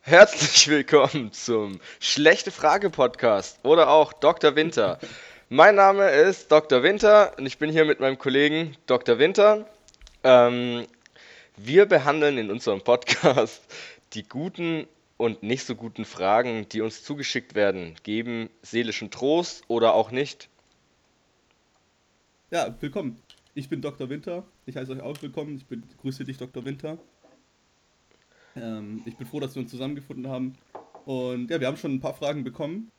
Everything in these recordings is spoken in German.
Herzlich willkommen zum Schlechte Frage Podcast oder auch Dr. Winter. Mein Name ist Dr. Winter und ich bin hier mit meinem Kollegen Dr. Winter. Ähm, wir behandeln in unserem Podcast die guten und nicht so guten Fragen, die uns zugeschickt werden, geben seelischen Trost oder auch nicht. Ja, willkommen. Ich bin Dr. Winter. Ich heiße euch auch willkommen. Ich bin, grüße dich, Dr. Winter. Ähm, ich bin froh, dass wir uns zusammengefunden haben. Und ja, wir haben schon ein paar Fragen bekommen.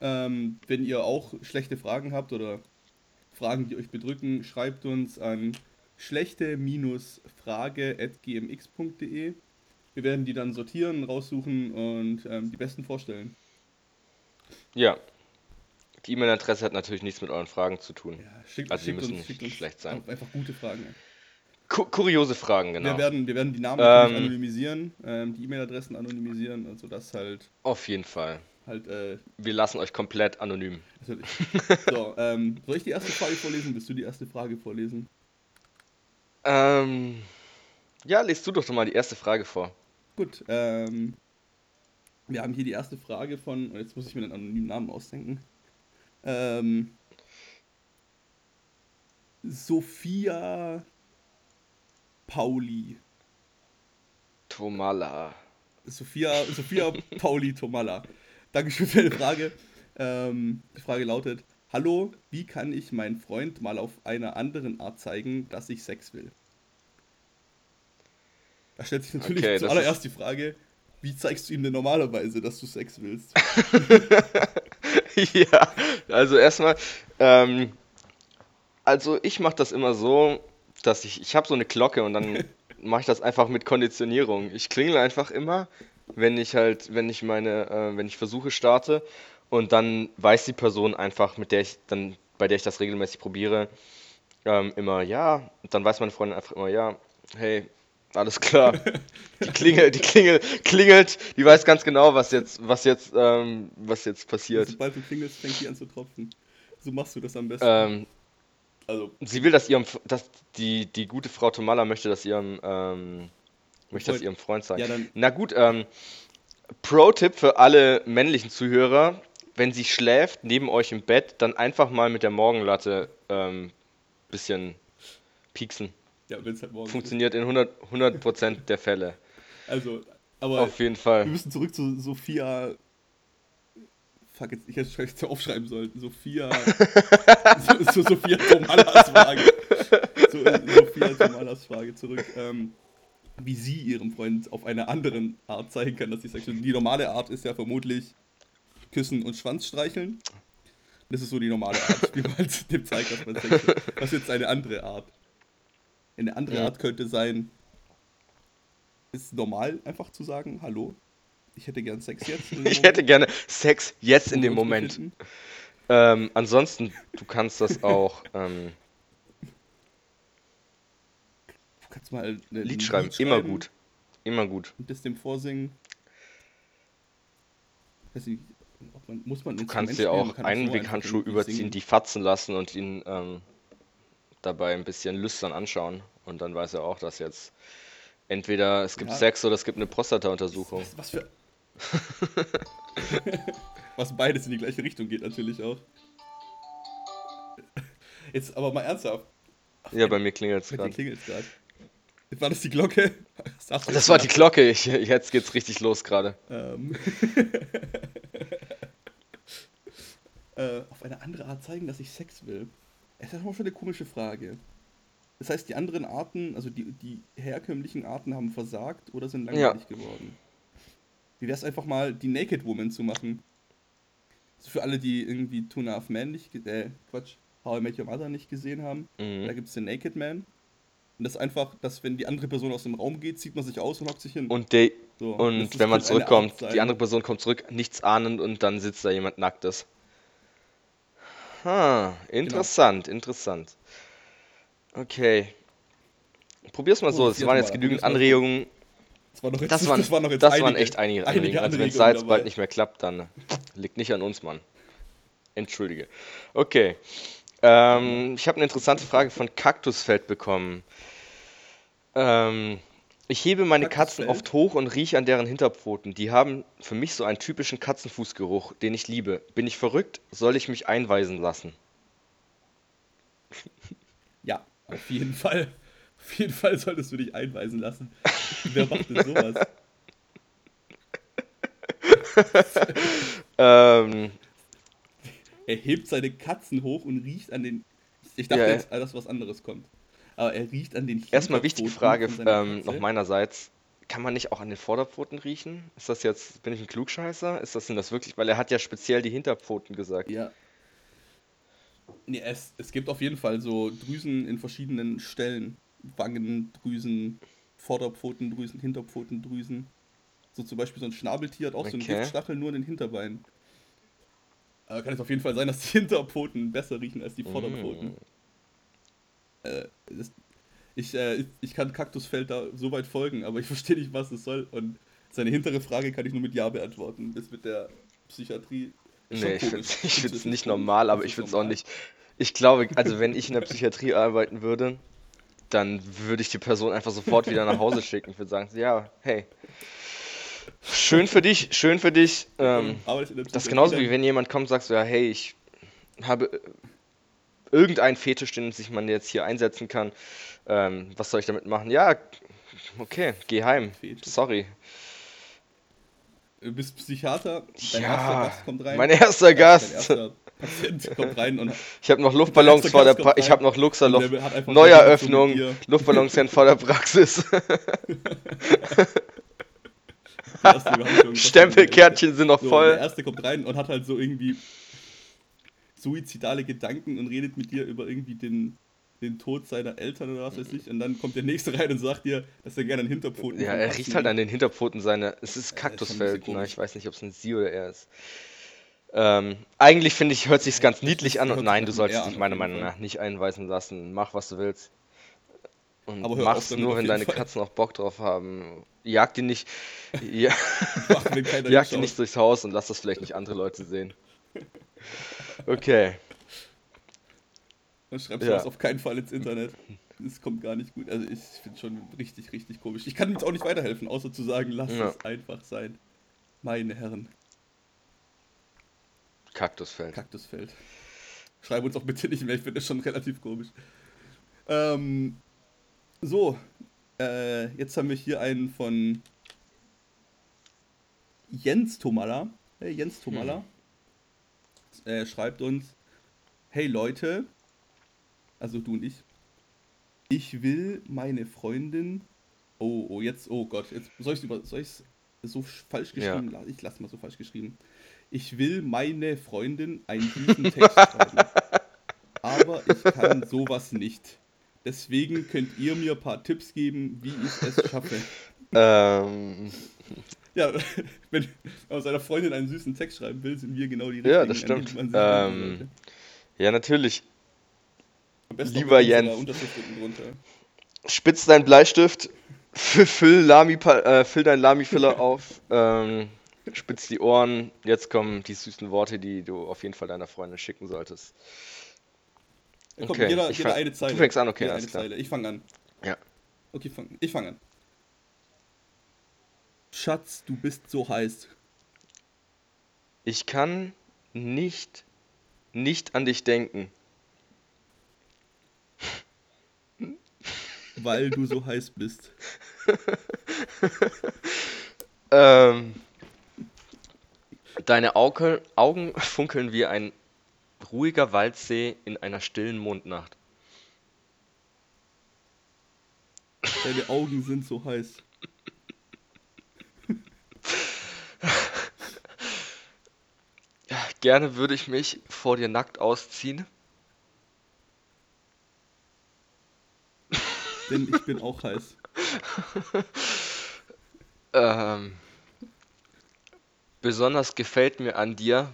Ähm, wenn ihr auch schlechte Fragen habt oder Fragen, die euch bedrücken, schreibt uns an schlechte-frage.gmx.de. Wir werden die dann sortieren, raussuchen und ähm, die besten vorstellen. Ja. Die E-Mail-Adresse hat natürlich nichts mit euren Fragen zu tun. Ja, schickt, also die schickt müssen uns, nicht schlecht sein. Einfach gute Fragen. Ku kuriose Fragen, genau. Wir, werden, wir werden die Namen Ähm. anonymisieren, ähm, die E-Mail-Adressen anonymisieren, also das halt, Auf jeden Fall. halt, äh, Wir lassen euch komplett anonym. natürlich. so, ähm, soll ich die erste Frage vorlesen? Willst du die erste Frage vorlesen? Ähm, ja, lest du doch doch mal die erste Frage vor. Gut, ähm, wir haben hier die erste Frage von, und jetzt muss ich mir den anonymen Namen ausdenken. Ähm, Sophia Pauli. Tomala. Sophia, Sophia Pauli Tomalla. Dankeschön für deine Frage. Ähm, die Frage lautet: Hallo, wie kann ich meinen Freund mal auf einer anderen Art zeigen, dass ich Sex will? Da stellt sich natürlich Okay, zuallererst die Frage: Wie zeigst du ihm denn normalerweise, dass du Sex willst? ja, also erstmal, ähm, also ich mache das immer so, dass ich, ich habe so eine Glocke und dann mache ich das einfach mit Konditionierung. Ich klingel einfach immer, wenn ich halt, wenn ich meine, äh, wenn ich Versuche starte und dann weiß die Person einfach, mit der ich dann, bei der ich das regelmäßig probiere, ähm, immer ja. Und dann weiß meine Freundin einfach immer ja, hey, alles klar. Die Klingel, die Klingel klingelt, die weiß ganz genau, was jetzt, was jetzt, ähm, was jetzt passiert. Sobald du klingelst, fängt die an zu tropfen. So machst du das am besten. Ähm, also, sie will, dass ihrem, dass die, die gute Frau Tomala möchte, dass ihrem, ähm, möchte das ihrem Freund sagen. Ja, Na gut, ähm, Pro-Tipp für alle männlichen Zuhörer, wenn sie schläft, neben euch im Bett, dann einfach mal mit der Morgenlatte, ähm, bisschen pieksen. ja, wenn es halt morgen Funktioniert in 100, 100% der Fälle. ist. Also, aber Auf jeden wir Fall. müssen zurück zu Sophia. Fuck, jetzt, ich hätte es aufschreiben sollen. Sophia. so, so Sophia Tomalas Frage. So, Sophia Tomalas Frage zurück. Ähm, wie sie ihrem Freund auf einer anderen Art zeigen kann, dass sie Sex will. Die normale Art ist ja vermutlich küssen und Schwanz streicheln. Das ist so die normale Art, wie man dem zeigt, dass man Sex will. Was ist jetzt eine andere Art? Eine andere Ja. Art könnte sein, ist normal einfach zu sagen, hallo, ich hätte gern Sex jetzt. in dem Ich hätte gerne Sex jetzt in dem Moment. Ähm, ansonsten, du kannst das auch ähm, Du kannst mal ein Lied schreiben, Lied immer schreiben gut. Immer gut. Und das dem vorsingen. Weiß nicht, man, muss man Du kannst dir auch Einweghandschuh überziehen, die fatzen lassen und ihn ähm, dabei ein bisschen lüstern anschauen. Und dann weiß er auch, dass jetzt entweder es gibt Ja. Sex oder es gibt eine Prostata-Untersuchung. Was, was für. was beides in die gleiche Richtung geht, natürlich auch. Jetzt aber mal ernsthaft. Ja, bei mir klingelt es gerade. War das die Glocke? Das jetzt war die Glocke. Ich, jetzt geht's richtig los gerade. Ähm. äh, auf eine andere Art zeigen, dass ich Sex will. Es ist auch schon eine komische Frage. Das heißt, die anderen Arten, also die, die herkömmlichen Arten haben versagt oder sind langweilig geworden. Wie wäre es einfach mal, die Naked Woman zu machen? Also für alle, die irgendwie Two and a Half Men nicht, äh, Quatsch, How I Met Your Mother nicht gesehen haben, da Mhm. gibt es den Naked Man. Und das ist einfach, dass wenn die andere Person aus dem Raum geht, zieht man sich aus und hockt sich hin. Und, der, So, und wenn man zurückkommt, die andere Person kommt zurück, nichts ahnend und dann sitzt da jemand Nacktes. Ha, interessant, interessant. Okay. Probier's mal so, es waren jetzt genügend. Anregungen. Das, war noch jetzt, Das waren, das waren noch jetzt das waren einige, echt einige einige Anregungen. Also wenn dabei. bald nicht mehr klappt, dann liegt nicht an uns, Mann. Entschuldige. Okay. Ähm, ich habe eine interessante Frage von Kaktusfeld bekommen. Ähm, Ich hebe meine Katzen oft hoch und rieche an deren Hinterpfoten. Die haben für mich so einen typischen Katzenfußgeruch, den ich liebe. Bin ich verrückt? Soll ich mich einweisen lassen? Ja, auf jeden Fall. Auf jeden Fall solltest du dich einweisen lassen. Wer macht denn sowas? Ähm, Er hebt seine Katzen hoch und riecht an den. Ich dachte Ja, jetzt, dass was anderes kommt. Aber er riecht an den erstmal wichtige Frage ähm, noch meinerseits. Kann man nicht auch an den Vorderpfoten riechen? Ist das jetzt, bin ich ein Klugscheißer? Ist das denn das wirklich? Weil er hat ja speziell die Hinterpfoten gesagt. Ja. Nee, es, es gibt auf jeden Fall so Drüsen in verschiedenen Stellen. Wangendrüsen, Vorderpfotendrüsen, Hinterpfotendrüsen. So zum Beispiel so ein Schnabeltier hat auch so einen Okay. Giftstachel nur in den Hinterbeinen. Aber kann es auf jeden Fall sein, dass die Hinterpfoten besser riechen als die Vorderpfoten. Mm. Äh, das, ich, äh, ich- kann Kaktusfeld da so weit folgen, aber ich verstehe nicht, was es soll. Und seine hintere Frage kann ich nur mit Ja beantworten. Das mit der Psychiatrie. Nee, ich finde es nicht normal, aber ich finde es auch nicht. Ich glaube, also wenn ich in der Psychiatrie arbeiten würde, dann würde ich die Person einfach sofort wieder nach Hause schicken. Ich würde sagen, ja, hey, schön für dich, schön für dich. Ähm, das ist genauso wie wenn jemand kommt und sagt so, ja, hey, ich habe äh, irgendeinen Fetisch, den sich man jetzt hier einsetzen kann. Ähm, was soll ich damit machen? Ja, okay, geh heim. Fetisch. Sorry. Du bist Psychiater, dein Ja, erster Gast kommt rein. mein erster Gast. erster Patient kommt rein und Ich habe noch Luftballons vor der pra ich habe noch der einfach Neueröffnung, Luftballons sind vor der Praxis. Stempelkärtchen sind noch So, Der voll. erste kommt rein und hat halt so irgendwie suizidale Gedanken und redet mit dir über irgendwie den, den Tod seiner Eltern oder was weiß ich. Und dann kommt der nächste rein und sagt dir, dass er gerne an Hinterpfoten Ja, er riecht halt an den Hinterpfoten seine. Es ist Kaktusfeld, bisschen ne? Ich weiß nicht, ob es ein Sie oder er ist. Ähm, eigentlich finde ich, hört sich's ganz niedlich an und sich nein, du solltest dich meiner Meinung nach nicht einweisen lassen. Mach, was du willst. Und Aber mach's nur, wenn deine Fall. Katzen auch Bock drauf haben. Jag die nicht, ja, jag die nicht durchs Haus und lass das vielleicht nicht andere Leute sehen. Okay. Dann schreibst Ja. du das auf keinen Fall ins Internet. Das kommt gar nicht gut. Also ich finde schon richtig, richtig komisch. Ich kann jetzt auch nicht weiterhelfen, außer zu sagen, lass Ja. es einfach sein. Meine Herren, Kaktusfeld. Kaktusfeld. Schreib uns auch bitte nicht mehr, ich finde das schon relativ komisch. Ähm, so, äh, jetzt haben wir hier einen von Jens Tomalla. Hey Jens Tomalla. Er schreibt uns, hey Leute, also du und ich, ich will meine Freundin, oh, oh, jetzt, oh Gott, jetzt soll ich ich so falsch Ja. geschrieben, la- ich lasse mal so falsch geschrieben. Ich will meine Freundin einen süßen Text schreiben, aber ich kann sowas nicht. Deswegen könnt ihr mir ein paar Tipps geben, wie ich es schaffe. Ähm, Ja, wenn man seiner Freundin einen süßen Text schreiben will, sind wir genau die Ja, richtigen. das an die stimmt. Ähm, ja, natürlich. Lieber Jens. Spitz deinen Bleistift, füll, Lami, äh, füll deinen Lami-Filler auf, ähm, spitz die Ohren. Jetzt kommen die süßen Worte, die du auf jeden Fall deiner Freundin schicken solltest. Okay, jeder, ich jeder fang- eine Zeile. du fängst an, okay, Jeder alles klar. Zeile. Ich fange an. Ja. Okay, fang, ich fange an. Schatz, du bist so heiß. Ich kann nicht, nicht an dich denken. Weil du so heiß bist. Ähm, deine Auge, Augen funkeln wie ein ruhiger Waldsee in einer stillen Mondnacht. Deine Augen sind so heiß. Gerne würde ich mich vor dir nackt ausziehen. Denn ich bin auch heiß. Ähm, besonders gefällt mir an dir,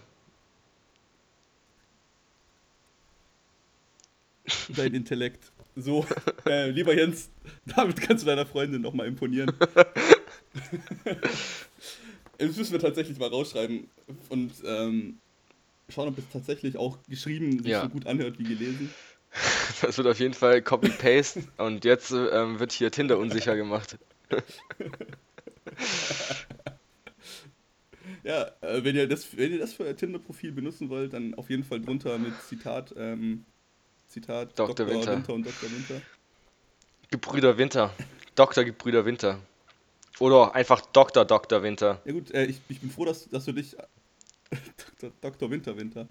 Dein Intellekt. So, äh, lieber Jens, damit kannst du deiner Freundin nochmal imponieren. Das müssen wir tatsächlich mal rausschreiben und ähm, schauen, ob es tatsächlich auch geschrieben sich Ja. so gut anhört wie gelesen. das wird auf jeden Fall Copy-Paste und jetzt äh, ähm, wird hier Tinder unsicher gemacht. Ja, äh, wenn, ihr das, wenn ihr das für euer Tinder-Profil benutzen wollt, dann auf jeden Fall drunter mit Zitat, ähm, Zitat Dr. Winter. Winter und Dr. Winter. Gebrüder Winter. Dr. Gebrüder Winter. Oder einfach Dr. Dr. Winter. Ja gut, äh, ich, ich bin froh, dass, dass du dich. Dr. Dr. Winter Winter.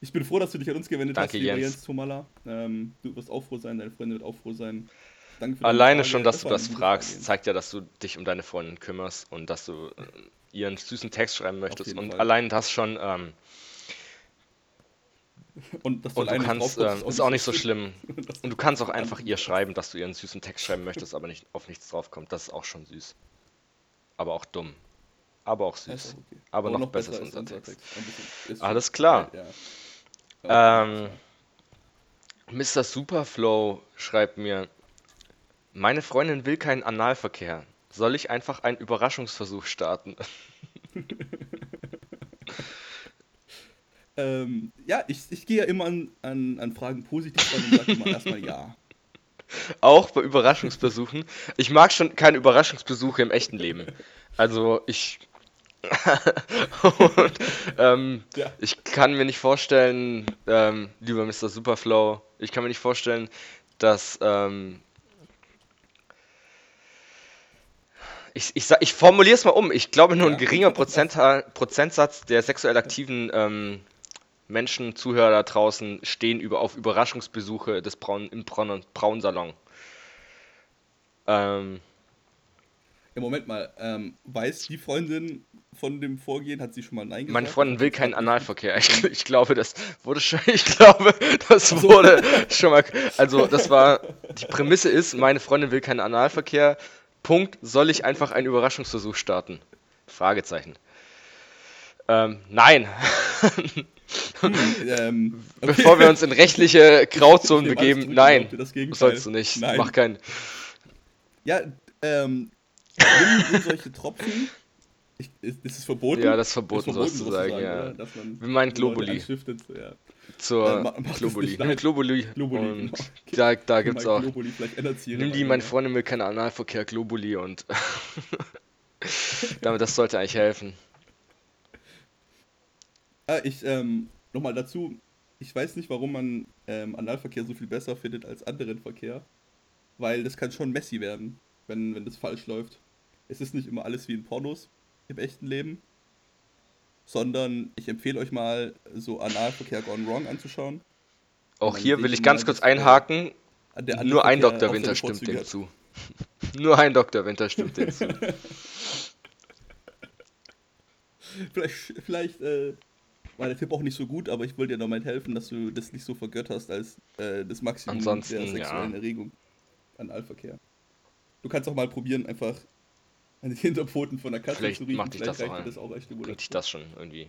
Ich bin froh, dass du dich an uns gewendet Danke, hast, lieber Jens. Jens Tomala. Ähm, du wirst auch froh sein, deine Freundin wird auch froh sein. Danke für Alleine schon, dass du das eine gute fragst, zeigt ja, dass du dich um deine Freundin kümmerst und dass du äh, ihren süßen Text schreiben möchtest. Und Fall. allein das schon, ähm, Und, und du kannst, ähm, ist auch nicht so schlimm. Und du kannst auch einfach ihr schreiben, dass du ihren süßen Text schreiben möchtest, aber nicht auf nichts draufkommt. Das ist auch schon süß. Aber auch dumm. Aber auch süß. auch okay. Aber noch besser als ist unser Text. Ist Alles klar. Ja. Ja. Ähm, Mr. Superflow schreibt mir, meine Freundin will keinen Analverkehr. Soll ich einfach einen Überraschungsversuch starten? Ähm, ja, ich, ich gehe ja immer an, an, an Fragen positiv ran und sage immer erstmal ja. Auch bei Überraschungsbesuchen. Ich mag schon keine Überraschungsbesuche im echten Leben. Also ich. und, ähm, Ja. ich kann mir nicht vorstellen, ähm, lieber Mr. Superflow, ich kann mir nicht vorstellen, dass. Ähm, ich, ich, ich formuliere es mal um. Ich glaube, nur ein geringer Prozenta Prozentsatz der sexuell aktiven ähm, Menschen, Zuhörer da draußen stehen über, auf Überraschungsbesuche des Braun, im Braun, Braunsalon. Ähm, Ja, Moment mal, ähm, weiß die Freundin von dem Vorgehen, hat sie schon mal Nein gesagt? meine Freundin will keinen Analverkehr. Ich, ich glaube, das wurde schon, ich glaube, das wurde schon mal, also das war, die Prämisse ist, meine Freundin will keinen Analverkehr. Punkt, soll ich einfach einen Überraschungsversuch starten? Fragezeichen. Ähm, nein. Hm, ähm, okay. Bevor wir uns in rechtliche Grauzonen begeben, nein, sollst du nicht. Nein. Mach keinen. Ja, ähm, nimm, solche Tropfen. Ich, ist, ist es verboten? Ja, das ist verboten, sowas zu sagen, ja. meinen Leute Globuli. ja. Zur das Globuli. Nimm. Globuli. Globuli, Und genau. da, da gibt's mal auch. Globuli, Nimm die, meine Freundin will keinen Analverkehr, Globuli und. damit, das sollte eigentlich helfen. Ah, ich, ähm, nochmal dazu, ich weiß nicht, warum man ähm, Analverkehr so viel besser findet als anderen Verkehr, weil das kann schon messy werden, wenn, wenn das falsch läuft. Es ist nicht immer alles wie in Pornos im echten Leben, sondern ich empfehle euch mal so Analverkehr Gone Wrong anzuschauen. Auch hier will ich ganz kurz einhaken. Nur ein Dr. Winter stimmt dem zu. Nur ein Dr. Winter stimmt dem zu. Vielleicht, vielleicht äh, war der Tipp auch nicht so gut, aber ich wollte dir damit helfen, dass du das nicht so vergötterst als äh, das Maximum Ansonsten, der sexuellen ja. Erregung an Allverkehr. Du kannst auch mal probieren, einfach an den Hinterpfoten von der Katze Vielleicht zu riechen. macht Vielleicht das auch reicht an. das auch als Stimulation. das schon irgendwie.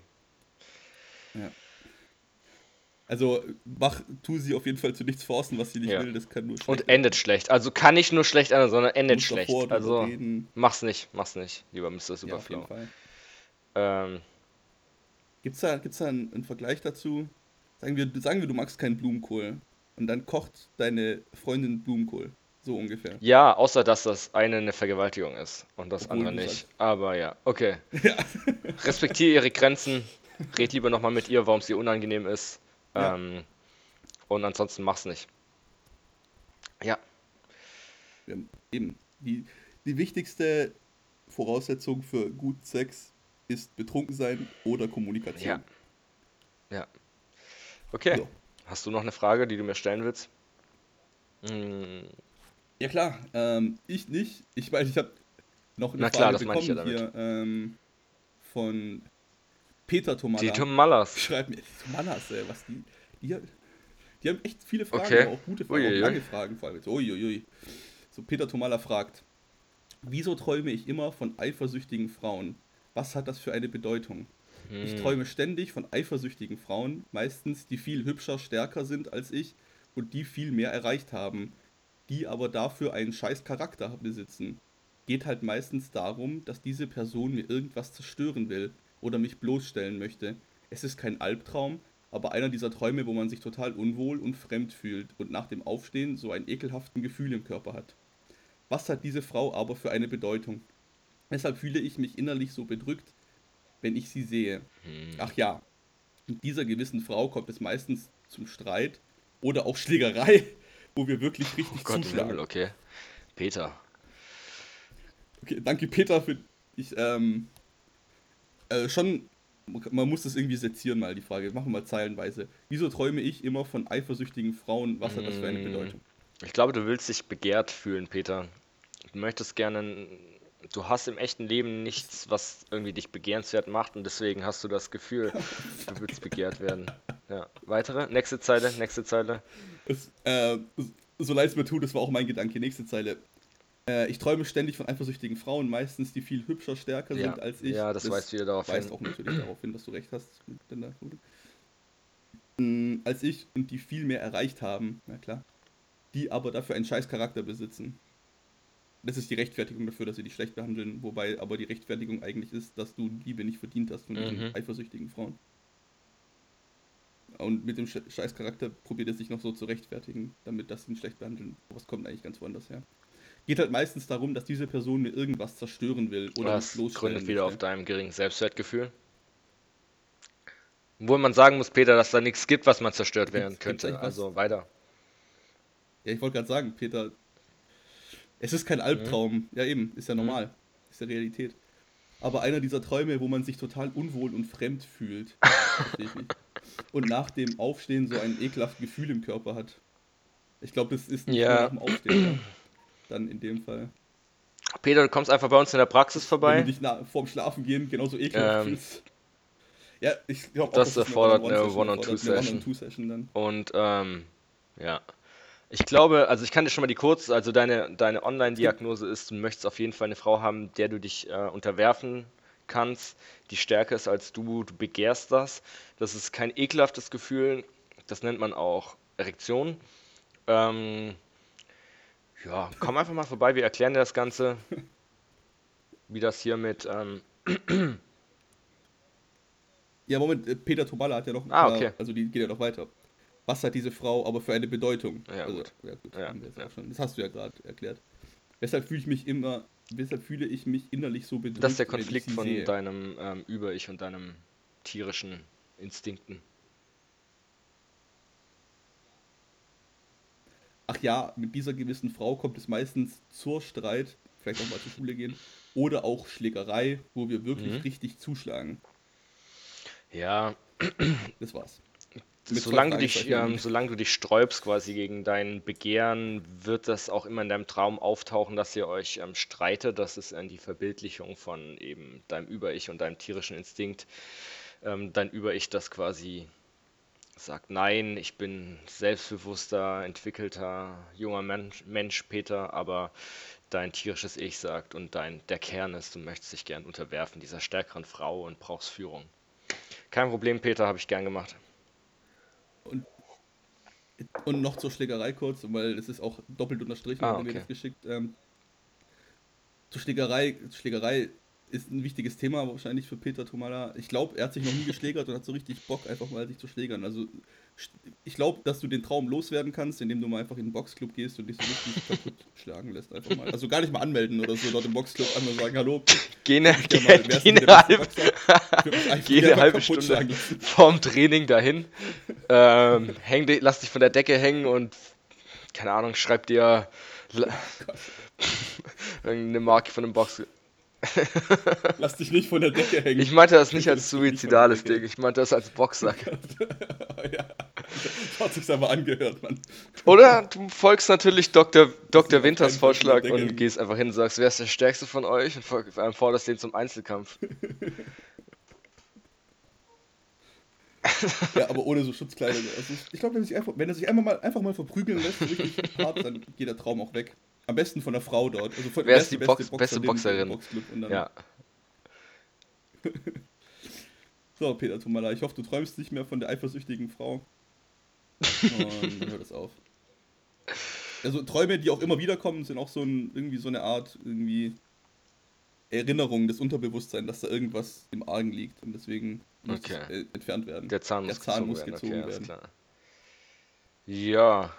Also mach, tu sie auf jeden Fall zu nichts forcen, was sie nicht Ja. will. Das kann nur schlecht Und endet schlecht. Also kann nicht nur schlecht enden, sondern endet schlecht. Also reden. mach's nicht, mach's nicht, lieber Mr. Ja, Superflow. Fall. Ähm, Gibt's da, gibt's da einen, einen Vergleich dazu? Sagen wir, sagen wir, du magst keinen Blumenkohl. Und dann kocht deine Freundin Blumenkohl. So ungefähr. ja, außer dass das eine eine Vergewaltigung ist und das Obwohl andere nicht. sagst- Aber ja, okay. Ja. Respektiere ihre Grenzen. Red lieber nochmal mit ihr, warum es ihr unangenehm ist. Ja. Ähm, und ansonsten mach's nicht. Ja, Ja, eben. Die, die wichtigste Voraussetzung für gut Sex ist betrunken sein oder Kommunikation. Ja. ja. Okay. So. Hast du noch eine Frage, die du mir stellen willst? Hm, Ja klar, ähm, ich nicht. Ich weiß, ich habe noch eine Na klar, Frage ich ja bekommen hier ähm, von Peter Tomala. die Tomalas. Schreibt mir, Manas, ey, was die, die, die haben echt viele Fragen, Okay. aber auch gute Fragen, Uiuiui. auch lange Fragen vor allem. Uiuiui. So, Peter Tomala fragt, wieso träume ich immer von eifersüchtigen Frauen? Was hat das für eine Bedeutung? Ich Hm. träume ständig von eifersüchtigen Frauen, meistens die viel hübscher, stärker sind als ich und die viel mehr erreicht haben, die aber dafür einen scheiß Charakter besitzen. Geht halt meistens darum, dass diese Person mir irgendwas zerstören will oder mich bloßstellen möchte. Es ist kein Albtraum, aber einer dieser Träume, wo man sich total unwohl und fremd fühlt und nach dem Aufstehen so ein ekelhaften Gefühl im Körper hat. Was hat diese Frau aber für eine Bedeutung? Weshalb fühle ich mich innerlich so bedrückt, wenn ich sie sehe? Hm. Ach ja, mit dieser gewissen Frau kommt es meistens zum Streit oder auch Schlägerei, wo wir wirklich richtig Oh Gott zuschlagen. Himmel, okay. Peter. Okay, danke Peter für ich ähm äh, schon man muss das irgendwie sezieren mal die Frage. Machen wir mal zeilenweise. Wieso träume ich immer von eifersüchtigen Frauen? Was hat das für eine Mm. Bedeutung? Ich glaube, du willst dich begehrt fühlen, Peter. Du möchtest gerne. Du hast im echten Leben nichts, was irgendwie dich begehrenswert macht und deswegen hast du das Gefühl, du willst begehrt werden. Ja. Weitere? Nächste Zeile, nächste Zeile. Es, äh, so leid es mir tut, das war auch mein Gedanke. Nächste Zeile. Äh, ich träume ständig von eifersüchtigen Frauen, meistens die viel hübscher, stärker Ja, sind als ich. ja, das weist wieder darauf weist hin. auch natürlich darauf hin, dass du recht hast. mit deiner Quote. Mm, Als ich und die viel mehr erreicht haben, na klar. Die aber dafür einen scheiß Charakter besitzen. Das ist die Rechtfertigung dafür, dass sie dich schlecht behandeln, wobei aber die Rechtfertigung eigentlich ist, dass du Liebe nicht verdient hast von diesen Mhm. eifersüchtigen Frauen. Und mit dem Sch- scheiß Charakter probiert er sich noch so zu rechtfertigen, damit das ihn schlecht behandeln. Es kommt eigentlich ganz woanders her. Geht halt meistens darum, dass diese Person mir irgendwas zerstören will oder Das mich bloßstellen gründet wieder auf deinem geringen Selbstwertgefühl. Obwohl man sagen muss, Peter, dass da nichts gibt, was man zerstört werden könnte. was? Also weiter. Ja, ich wollte gerade sagen, Peter, es ist kein Albtraum. Ja, eben, ist ja normal. Ist ja Realität. Aber einer dieser Träume, wo man sich total unwohl und fremd fühlt. verstehe ich nicht. Und nach dem Aufstehen so ein ekelhaftes Gefühl im Körper hat. Ich glaube, das ist nicht Ja. nur nach dem Aufstehen. Ja. Dann in dem Fall. Peter, du kommst einfach bei uns in der Praxis Wenn vorbei. du dich na, vorm Schlafen gehen genauso ekelhaft Ähm. Ja, ich glaube das erfordert eine One-on-One-Session One-on-Two-Session. erfordert, eine One-on-Two-Session dann. Und ähm, ja. Ich glaube, also ich kann dir schon mal die kurz, also deine, deine Online-Diagnose ist, du möchtest auf jeden Fall eine Frau haben, der du dich äh, unterwerfen kannst, die stärker ist als du, du begehrst das. Das ist kein ekelhaftes Gefühl, das nennt man auch Erektion. Ähm, ja, komm einfach mal vorbei, wir erklären dir das Ganze, wie das hier mit, ähm, Ja, Moment, äh, Peter Tomalla hat ja noch. Ah, okay. Also die geht ja noch weiter. Was hat diese Frau aber für eine Bedeutung? Ja, also, gut. Ja, gut Ja, jetzt ja. Das hast du ja gerade erklärt. Weshalb fühle ich mich immer, weshalb fühle ich mich innerlich so bedrückt? das ist der Konflikt von sehe? deinem ähm, Über-Ich und deinem tierischen Instinkten. Ach ja, mit dieser gewissen Frau kommt es meistens zur Streit, vielleicht auch mal zur Schule gehen, oder auch Schlägerei, wo wir wirklich Mhm. richtig zuschlagen. Ja, Das war's. Solange du dich, ähm, solange du dich sträubst quasi gegen dein Begehren, wird das auch immer in deinem Traum auftauchen, dass ihr euch ähm, streitet. Das ist äh, die Verbildlichung von eben deinem Über-Ich und deinem tierischen Instinkt. Ähm, dein Über-Ich, das quasi sagt, nein, ich bin selbstbewusster, entwickelter, junger Mensch, Mensch, Peter, aber dein tierisches Ich sagt und dein, der Kern ist, du möchtest dich gern unterwerfen dieser stärkeren Frau und brauchst Führung. Kein Problem, Peter, habe ich gern gemacht. Und noch zur Schlägerei kurz, weil es ist auch doppelt unterstrichen, Ah, er mir okay. das geschickt. Ähm, zur Schlägerei, Schlägerei ist ein wichtiges Thema wahrscheinlich für Peter Tomala. Ich glaube, er hat sich noch nie geschlägert und hat so richtig Bock, einfach mal sich zu schlägern. Also ich glaube, dass du den Traum loswerden kannst, indem du mal einfach in den Boxclub gehst und dich so richtig kaputt schlagen lässt. Einfach mal. Also gar nicht mal anmelden oder so dort im Boxclub einmal sagen, hallo, Geh eine, ich geh, mal, geh eine, einfach geh eine halbe Stunde vorm Training dahin. Ähm, häng lass dich von der Decke hängen und, keine Ahnung, schreib dir irgendeine Marke von einem Box. Lass dich nicht von der Decke hängen. Ich meinte das nicht als suizidales Ding, ich meinte das als Boxsack. ja, hat sich's aber angehört, Mann. Oder du folgst natürlich Dr. Dr. Winters Vorschlag und gehst einfach hin und sagst, wer ist der Stärkste von euch und ähm, forderst den zum Einzelkampf. Ja, aber ohne so Schutzkleidung. Also ich glaube, wenn, er sich einfach- wenn er sich einfach mal, einfach mal verprügeln lässt, richtig hart, dann geht der Traum auch weg. Am besten von der Frau dort. Also von, Wer ist der die Box- Boxerin beste Boxerin? Dann, Ja. So, Peter Tomala, ich hoffe, du träumst nicht mehr von der eifersüchtigen Frau. Und dann hört es auf. Also Träume, die auch immer wieder kommen, sind auch so ein, irgendwie so eine Art irgendwie Erinnerung des Unterbewusstseins, dass da irgendwas im Argen liegt und deswegen muss Okay. es, äh, entfernt werden. Der Zahn Der muss Zahn gezogen muss werden. gezogen okay, werden. Ja,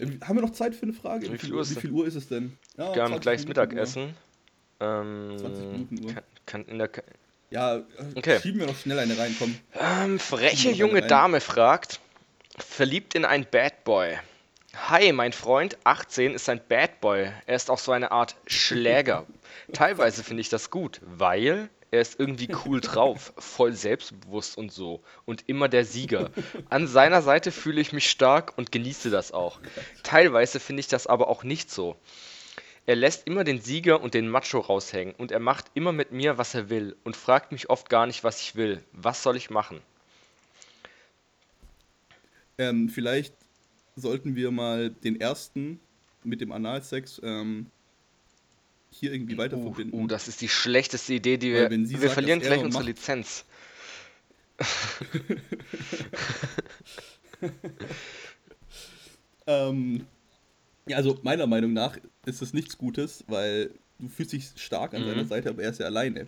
Haben wir noch Zeit für eine Frage? Wie viel Uhr ist wie viel Uhr ist es denn? Ja, ähm, gleich Mittagessen. Ähm, 20 Minuten Uhr. Kann, kann in der. Ja, äh, okay. schieben wir noch schnell eine rein, komm. Ähm, freche junge Dame fragt: Verliebt in ein Bad Boy. Hi, mein Freund, 18, ist ein Bad Boy. Er ist auch so eine Art Schläger. Teilweise finde ich das gut, weil er ist irgendwie cool drauf, voll selbstbewusst und so. Und immer der Sieger. An seiner Seite fühle ich mich stark und genieße das auch. Teilweise finde ich das aber auch nicht so. Er lässt immer den Sieger und den Macho raushängen und er macht immer mit mir, was er will und fragt mich oft gar nicht, was ich will. Was soll ich machen? Ähm, vielleicht sollten wir mal den ersten mit dem Analsex ähm, hier irgendwie weiter uh, verbinden. Uh, das ist die schlechteste Idee, die wir. wir sagt, verlieren gleich unsere Lizenz. ähm, ja, also meiner Meinung nach ist es nichts Gutes, weil du fühlst dich stark an mhm. seiner Seite, aber er ist ja alleine.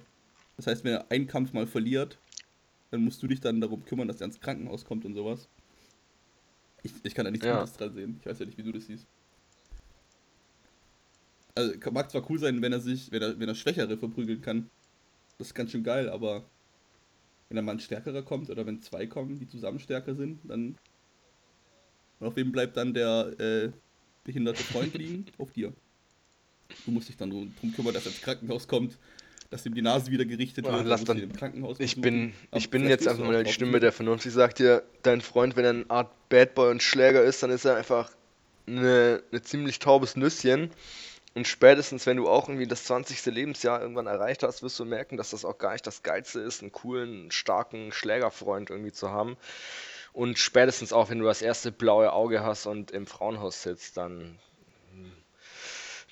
Das heißt, wenn er einen Kampf mal verliert, dann musst du dich dann darum kümmern, dass er ins Krankenhaus kommt und sowas. Ich, ich kann da nichts ja. Gutes dran sehen. Ich weiß ja nicht, wie du das siehst. Also mag zwar cool sein, wenn er sich, wenn er, wenn er Schwächere verprügeln kann. Das ist ganz schön geil, aber wenn dann mal ein Stärkerer kommt oder wenn zwei kommen, die zusammen stärker sind, dann. Und auf wem bleibt dann der äh, behinderte Freund liegen? auf dir. Du musst dich dann drum kümmern, dass er ins Krankenhaus kommt, dass ihm die Nase wieder gerichtet wird. Lass dann, im Krankenhaus ich bin, ich bin jetzt einfach mal die Stimme der Vernunft. Ich sag dir, dein Freund, wenn er eine Art Bad Boy und Schläger ist, dann ist er einfach eine, eine ziemlich taubes Nüsschen. Und spätestens, wenn du auch irgendwie das 20. Lebensjahr irgendwann erreicht hast, wirst du merken, dass das auch gar nicht das Geilste ist, einen coolen, starken Schlägerfreund irgendwie zu haben. Und spätestens auch, wenn du das erste blaue Auge hast und im Frauenhaus sitzt, dann,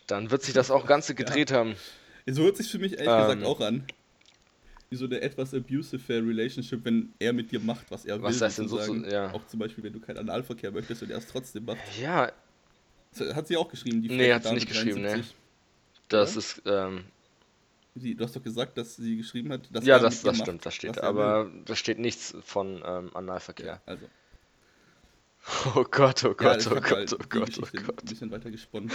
dann wird sich das auch Ganze gedreht ja. haben. So hört sich für mich ehrlich ähm, gesagt auch an. Wie so eine etwas abusive Relationship, wenn er mit dir macht, was er will. Was heißt denn so? Ja. Auch zum Beispiel, wenn du keinen Analverkehr möchtest und er es trotzdem macht. Ja, hat sie auch geschrieben, die Nee, hat sie nicht geschrieben, ne. Das ja? ist, ähm. Sie, du hast doch gesagt, dass sie geschrieben hat, dass Ja, das, das stimmt, das steht. Aber da steht nichts von ähm, Analverkehr. Also. Oh Gott, oh Gott, ja, oh, Gott halt oh Gott, oh Gott, Ein bisschen weiter gesponnen.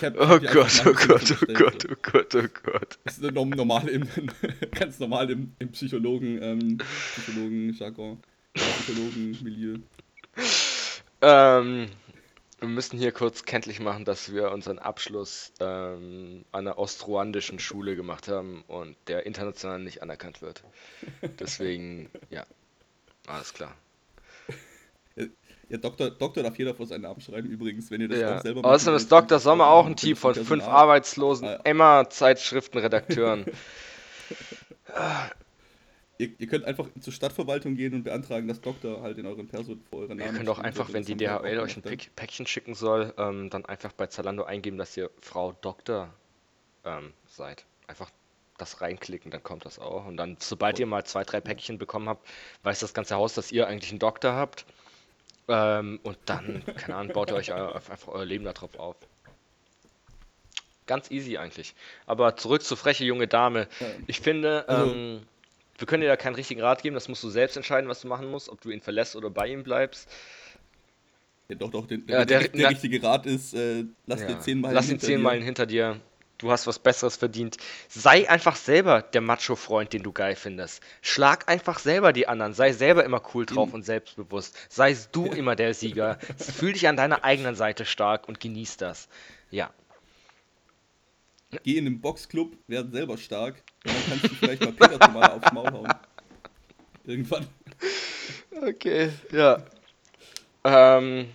Hab, oh, Gott, oh Gott, oh Gott, oh Gott, oh Gott. Das ist normal im, ganz normal im, im Psychologen, ähm, Psychologen-Jargon, Psychologen-Milieu. Ähm, wir müssen hier kurz kenntlich machen, dass wir unseren Abschluss ähm, an einer ostruandischen Schule gemacht haben und der international nicht anerkannt wird. Deswegen, ja, alles klar. Ja, Doktor, Doktor darf jeder vor seinen Namen schreiben übrigens, wenn ihr das ja. auch selber macht. Außerdem ist Dr. Sommer auch ein Team von fünf arbeitslosen ah, Emma-Zeitschriftenredakteuren. Ihr, ihr, könnt einfach zur Stadtverwaltung gehen und beantragen, dass Doktor halt in euren Person vor euren Namen. Ihr könnt auch einfach, wenn die DHL euch ein Päck Päckchen schicken soll, ähm, dann einfach bei Zalando eingeben, dass ihr Frau Doktor ähm, seid. Einfach das reinklicken, dann kommt das auch. Und dann, sobald ihr mal zwei, drei Päckchen bekommen habt, weiß das ganze Haus, dass ihr eigentlich einen Doktor habt. Ähm, und dann, keine Ahnung, baut ihr euch einfach euer Leben darauf auf. Ganz easy eigentlich. Aber zurück zur freche junge Dame. Ich finde, also, ähm, wir können dir da keinen richtigen Rat geben, das musst du selbst entscheiden, was du machen musst, ob du ihn verlässt oder bei ihm bleibst. Ja, doch, doch, den, ja, der, der, der, richtige Rat ist, äh, lass ja, dir zehn Meilen Lass ihn zehn Meilen hinter dir. Du hast was Besseres verdient. Sei einfach selber der Macho-Freund, den du geil findest. Schlag einfach selber die anderen. Sei selber immer cool drauf mhm. und selbstbewusst. Sei du ja. immer der Sieger. Fühl dich an deiner eigenen Seite stark und genieß das. Ja. Geh in den Boxclub, werd selber stark. Und dann kannst du vielleicht mal Peter mal aufs Maul hauen. Irgendwann. Okay, ja. Ähm,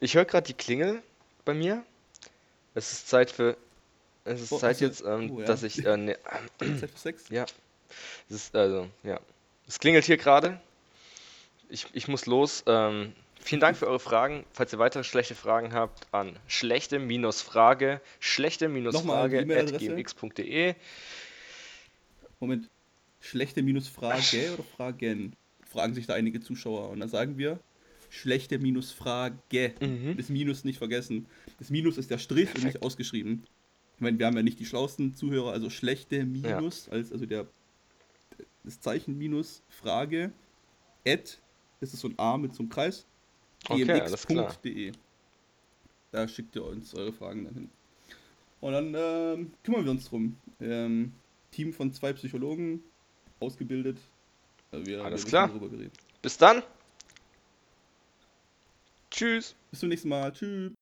ich höre gerade die Klingel bei mir. Es ist Zeit für. Es ist oh, Zeit jetzt, ähm, oh, ja. dass ich. Äh, ne, Zeit für Sex? Ja. Es ist, also, ja. Es klingelt hier gerade. Ich, ich muss los. Ähm, Vielen Dank für eure Fragen. Falls ihr weitere schlechte Fragen habt, an schlechte-frage, schlechte-frage.gmx.de. Moment. Schlechte-Frage oder Fragen? Fragen sich da einige Zuschauer. Und dann sagen wir schlechte-frage. Mhm. Das Minus nicht vergessen. Das Minus ist der Strich Perfekt. und nicht ausgeschrieben. Ich meine, wir haben ja nicht die schlauesten Zuhörer, also schlechte Minus, ja. als, also der, das Zeichen Minus Frage, at, das ist so ein A mit so einem Kreis, gmx.de. Okay, da schickt ihr uns eure Fragen dann hin. Und dann ähm, kümmern wir uns drum. Ähm, Team von zwei Psychologen, ausgebildet. Wir, Alles wir klar. Bis dann. Tschüss. Bis zum nächsten Mal. Tschüss.